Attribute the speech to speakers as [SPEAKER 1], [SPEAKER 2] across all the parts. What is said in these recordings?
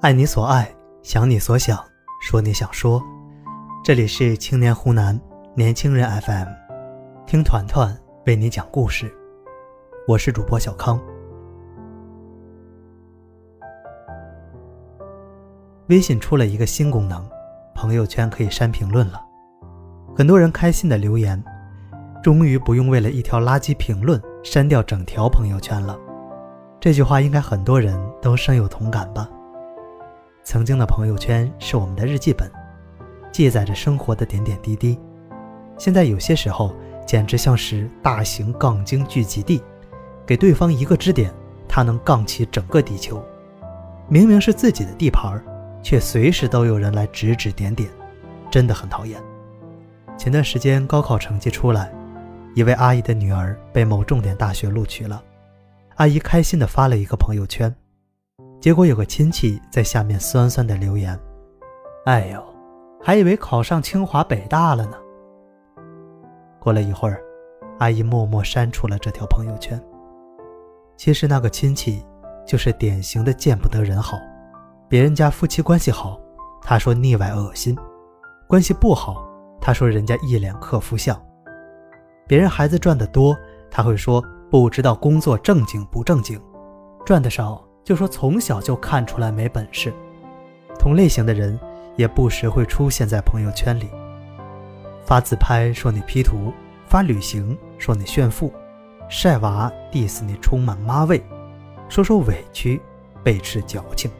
[SPEAKER 1] 爱你所爱，想你所想，说你想说。这里是青年湖南年轻人 FM，听团团为你讲故事。我是主播小康。微信出了一个新功能，朋友圈可以删评论了。很多人开心的留言，终于不用为了一条垃圾评论删掉整条朋友圈了。这句话应该很多人都深有同感吧。曾经的朋友圈是我们的日记本，记载着生活的点点滴滴。现在有些时候简直像是大型杠精聚集地，给对方一个支点，他能杠起整个地球。明明是自己的地盘，却随时都有人来指指点点，真的很讨厌。前段时间高考成绩出来，一位阿姨的女儿被某重点大学录取了，阿姨开心地发了一个朋友圈。结果有个亲戚在下面酸酸的留言：“哎呦，还以为考上清华北大了呢。”过了一会儿，阿姨默默删除了这条朋友圈。其实那个亲戚就是典型的见不得人好，别人家夫妻关系好，他说腻歪恶心；关系不好，他说人家一脸克夫相；别人孩子赚得多，他会说不知道工作正经不正经，赚得少。就说从小就看出来没本事，同类型的人也不时会出现在朋友圈里。发自拍说你 P 图，发旅行说你炫富，晒娃 diss 你充满妈味，说说委屈背斥矫情。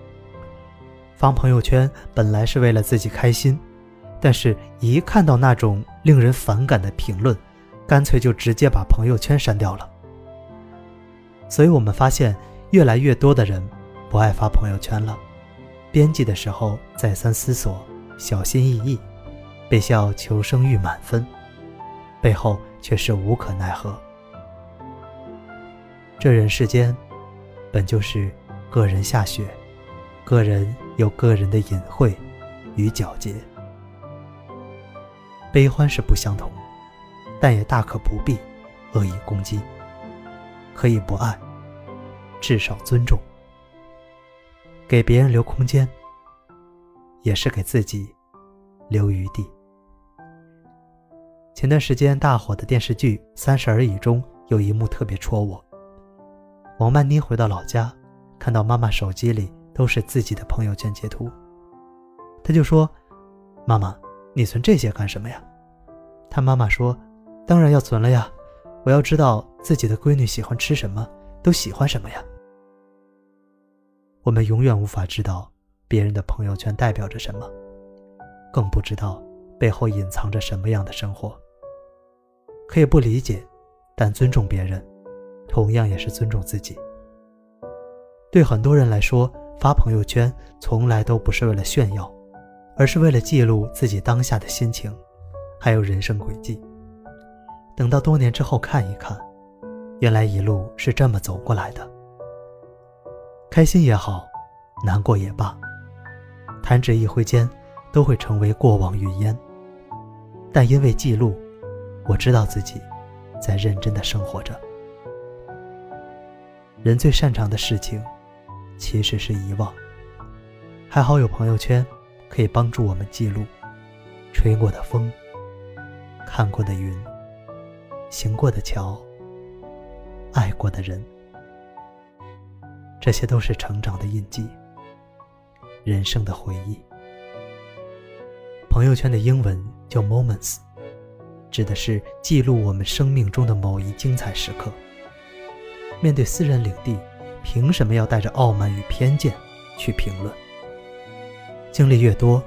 [SPEAKER 1] 发朋友圈本来是为了自己开心，但是一看到那种令人反感的评论，干脆就直接把朋友圈删掉了。所以我们发现。越来越多的人不爱发朋友圈了，编辑的时候再三思索，小心翼翼，被笑求生欲满分，背后却是无可奈何。这人世间，本就是个人下雪，个人有个人的隐晦与皎洁，悲欢是不相同，但也大可不必恶意攻击，可以不爱。至少尊重，给别人留空间，也是给自己留余地。前段时间大火的电视剧《三十而已》中有一幕特别戳我。王曼妮回到老家，看到妈妈手机里都是自己的朋友圈截图，她就说：“妈妈，你存这些干什么呀？”她妈妈说：“当然要存了呀，我要知道自己的闺女喜欢吃什么。”都喜欢什么呀？我们永远无法知道别人的朋友圈代表着什么，更不知道背后隐藏着什么样的生活。可以不理解，但尊重别人，同样也是尊重自己。对很多人来说，发朋友圈从来都不是为了炫耀，而是为了记录自己当下的心情，还有人生轨迹。等到多年之后看一看。原来一路是这么走过来的，开心也好，难过也罢，弹指一挥间，都会成为过往云烟。但因为记录，我知道自己在认真的生活着。人最擅长的事情，其实是遗忘。还好有朋友圈，可以帮助我们记录吹过的风，看过的云，行过的桥。爱过的人，这些都是成长的印记，人生的回忆。朋友圈的英文叫 moments，指的是记录我们生命中的某一精彩时刻。面对私人领地，凭什么要带着傲慢与偏见去评论？经历越多，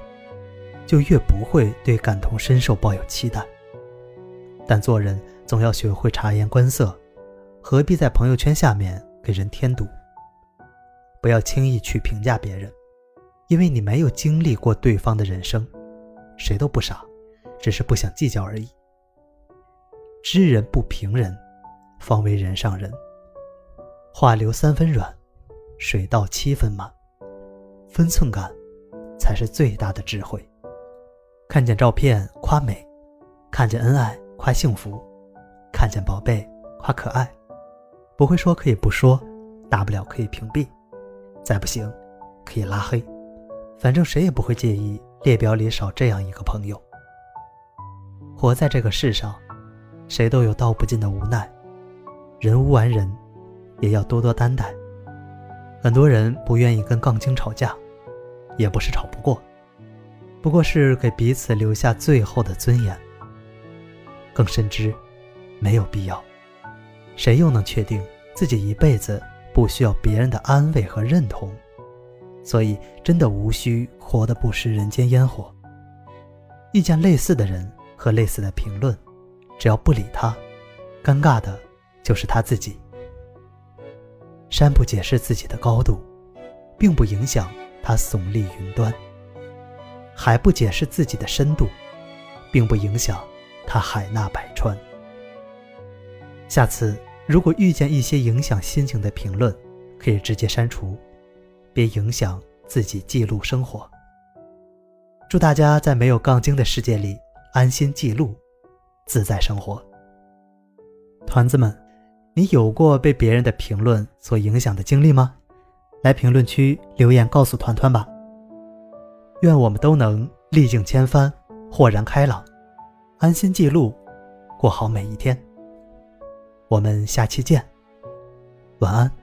[SPEAKER 1] 就越不会对感同身受抱有期待。但做人总要学会察言观色。何必在朋友圈下面给人添堵？不要轻易去评价别人，因为你没有经历过对方的人生。谁都不傻，只是不想计较而已。知人不评人，方为人上人。话留三分软，水到七分满。分寸感，才是最大的智慧。看见照片夸美，看见恩爱夸幸福，看见宝贝夸可爱。不会说可以不说，大不了可以屏蔽，再不行可以拉黑。反正谁也不会介意列表里少这样一个朋友。活在这个世上，谁都有道不尽的无奈，人无完人，也要多多担待。很多人不愿意跟杠精吵架，也不是吵不过，不过是给彼此留下最后的尊严。更深知，没有必要。谁又能确定自己一辈子不需要别人的安慰和认同？所以，真的无需活得不食人间烟火。遇见类似的人和类似的评论，只要不理他，尴尬的就是他自己。山不解释自己的高度，并不影响它耸立云端；海不解释自己的深度，并不影响它海纳百川。下次如果遇见一些影响心情的评论，可以直接删除，别影响自己记录生活。祝大家在没有杠精的世界里安心记录，自在生活。团子们，你有过被别人的评论所影响的经历吗？来评论区留言告诉团团吧。愿我们都能历尽千帆，豁然开朗，安心记录，过好每一天。我们下期见，晚安。